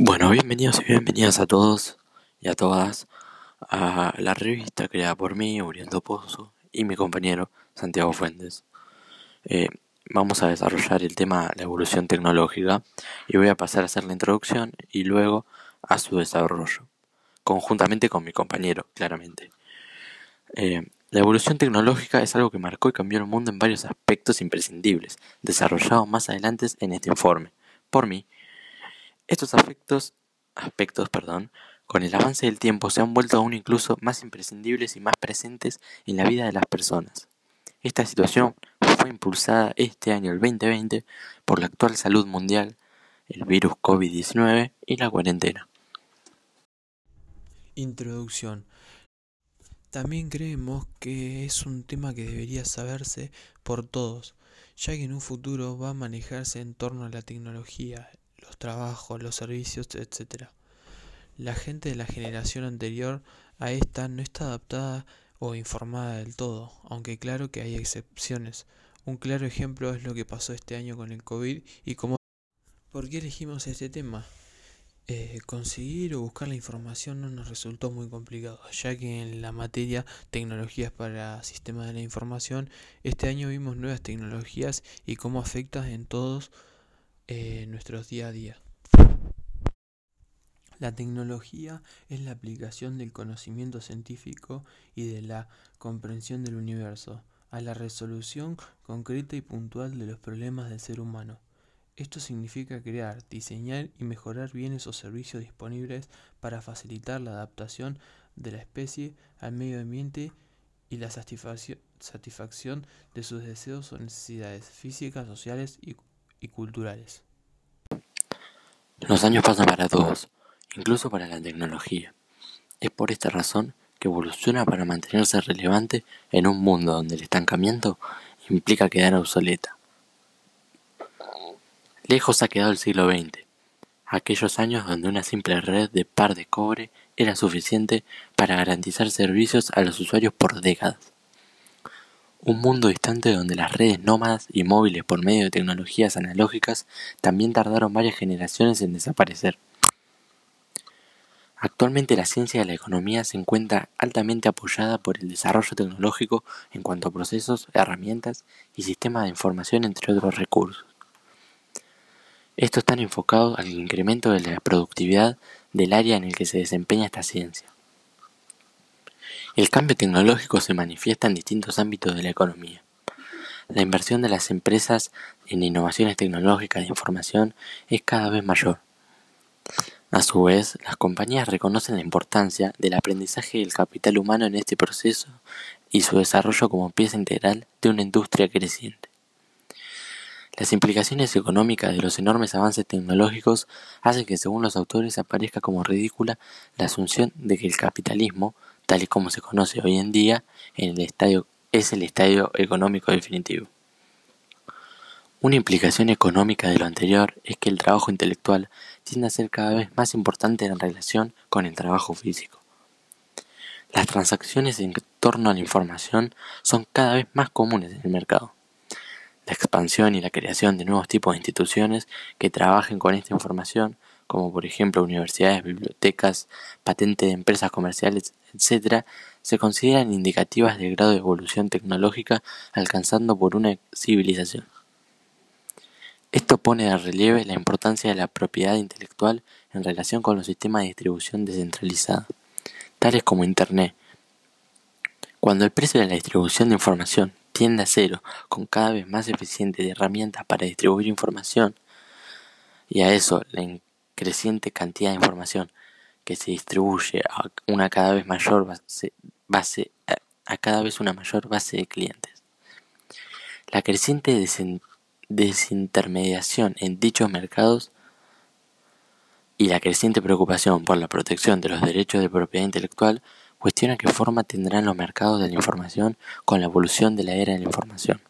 Bueno, bienvenidos y bienvenidas a todos y a todas a la revista creada por mí, Uriendo Pozo, y mi compañero Santiago Fuentes. Eh, vamos a desarrollar el tema la evolución tecnológica y voy a pasar a hacer la introducción y luego a su desarrollo, conjuntamente con mi compañero, claramente. Eh, la evolución tecnológica es algo que marcó y cambió el mundo en varios aspectos imprescindibles, desarrollados más adelante en este informe, por mí estos aspectos, aspectos perdón, con el avance del tiempo se han vuelto aún incluso más imprescindibles y más presentes en la vida de las personas. Esta situación fue impulsada este año, el 2020, por la actual salud mundial, el virus COVID-19 y la cuarentena. Introducción. También creemos que es un tema que debería saberse por todos, ya que en un futuro va a manejarse en torno a la tecnología, los trabajos, los servicios, etc. La gente de la generación anterior a esta no está adaptada o informada del todo, aunque claro que hay excepciones. Un claro ejemplo es lo que pasó este año con el COVID y cómo... ¿Por qué elegimos este tema? Eh, conseguir o buscar la información no nos resultó muy complicado, ya que en la materia tecnologías para sistemas de la información, este año vimos nuevas tecnologías y cómo afectan en todos eh, nuestros día a día. La tecnología es la aplicación del conocimiento científico y de la comprensión del universo a la resolución concreta y puntual de los problemas del ser humano. Esto significa crear, diseñar y mejorar bienes o servicios disponibles para facilitar la adaptación de la especie al medio ambiente y la satisfacción de sus deseos o necesidades físicas, sociales y y culturales. Los años pasan para todos, incluso para la tecnología. Es por esta razón que evoluciona para mantenerse relevante en un mundo donde el estancamiento implica quedar obsoleta. Lejos ha quedado el siglo XX, aquellos años donde una simple red de par de cobre era suficiente para garantizar servicios a los usuarios por décadas. Un mundo distante donde las redes nómadas y móviles por medio de tecnologías analógicas también tardaron varias generaciones en desaparecer. Actualmente la ciencia de la economía se encuentra altamente apoyada por el desarrollo tecnológico en cuanto a procesos, herramientas y sistemas de información entre otros recursos. Estos están enfocados al incremento de la productividad del área en el que se desempeña esta ciencia. El cambio tecnológico se manifiesta en distintos ámbitos de la economía. La inversión de las empresas en innovaciones tecnológicas de información es cada vez mayor. A su vez, las compañías reconocen la importancia del aprendizaje del capital humano en este proceso y su desarrollo como pieza integral de una industria creciente. Las implicaciones económicas de los enormes avances tecnológicos hacen que según los autores aparezca como ridícula la asunción de que el capitalismo tal y como se conoce hoy en día, en el estadio, es el estadio económico definitivo. Una implicación económica de lo anterior es que el trabajo intelectual tiende a ser cada vez más importante en relación con el trabajo físico. Las transacciones en torno a la información son cada vez más comunes en el mercado. La expansión y la creación de nuevos tipos de instituciones que trabajen con esta información como por ejemplo universidades, bibliotecas, patentes de empresas comerciales, etc., se consideran indicativas del grado de evolución tecnológica alcanzando por una civilización. Esto pone de relieve la importancia de la propiedad intelectual en relación con los sistemas de distribución descentralizada, tales como Internet. Cuando el precio de la distribución de información tiende a cero, con cada vez más eficientes herramientas para distribuir información, y a eso la creciente cantidad de información que se distribuye a una cada vez mayor base, a cada vez una mayor base de clientes. La creciente desintermediación en dichos mercados y la creciente preocupación por la protección de los derechos de propiedad intelectual cuestiona qué forma tendrán los mercados de la información con la evolución de la era de la información.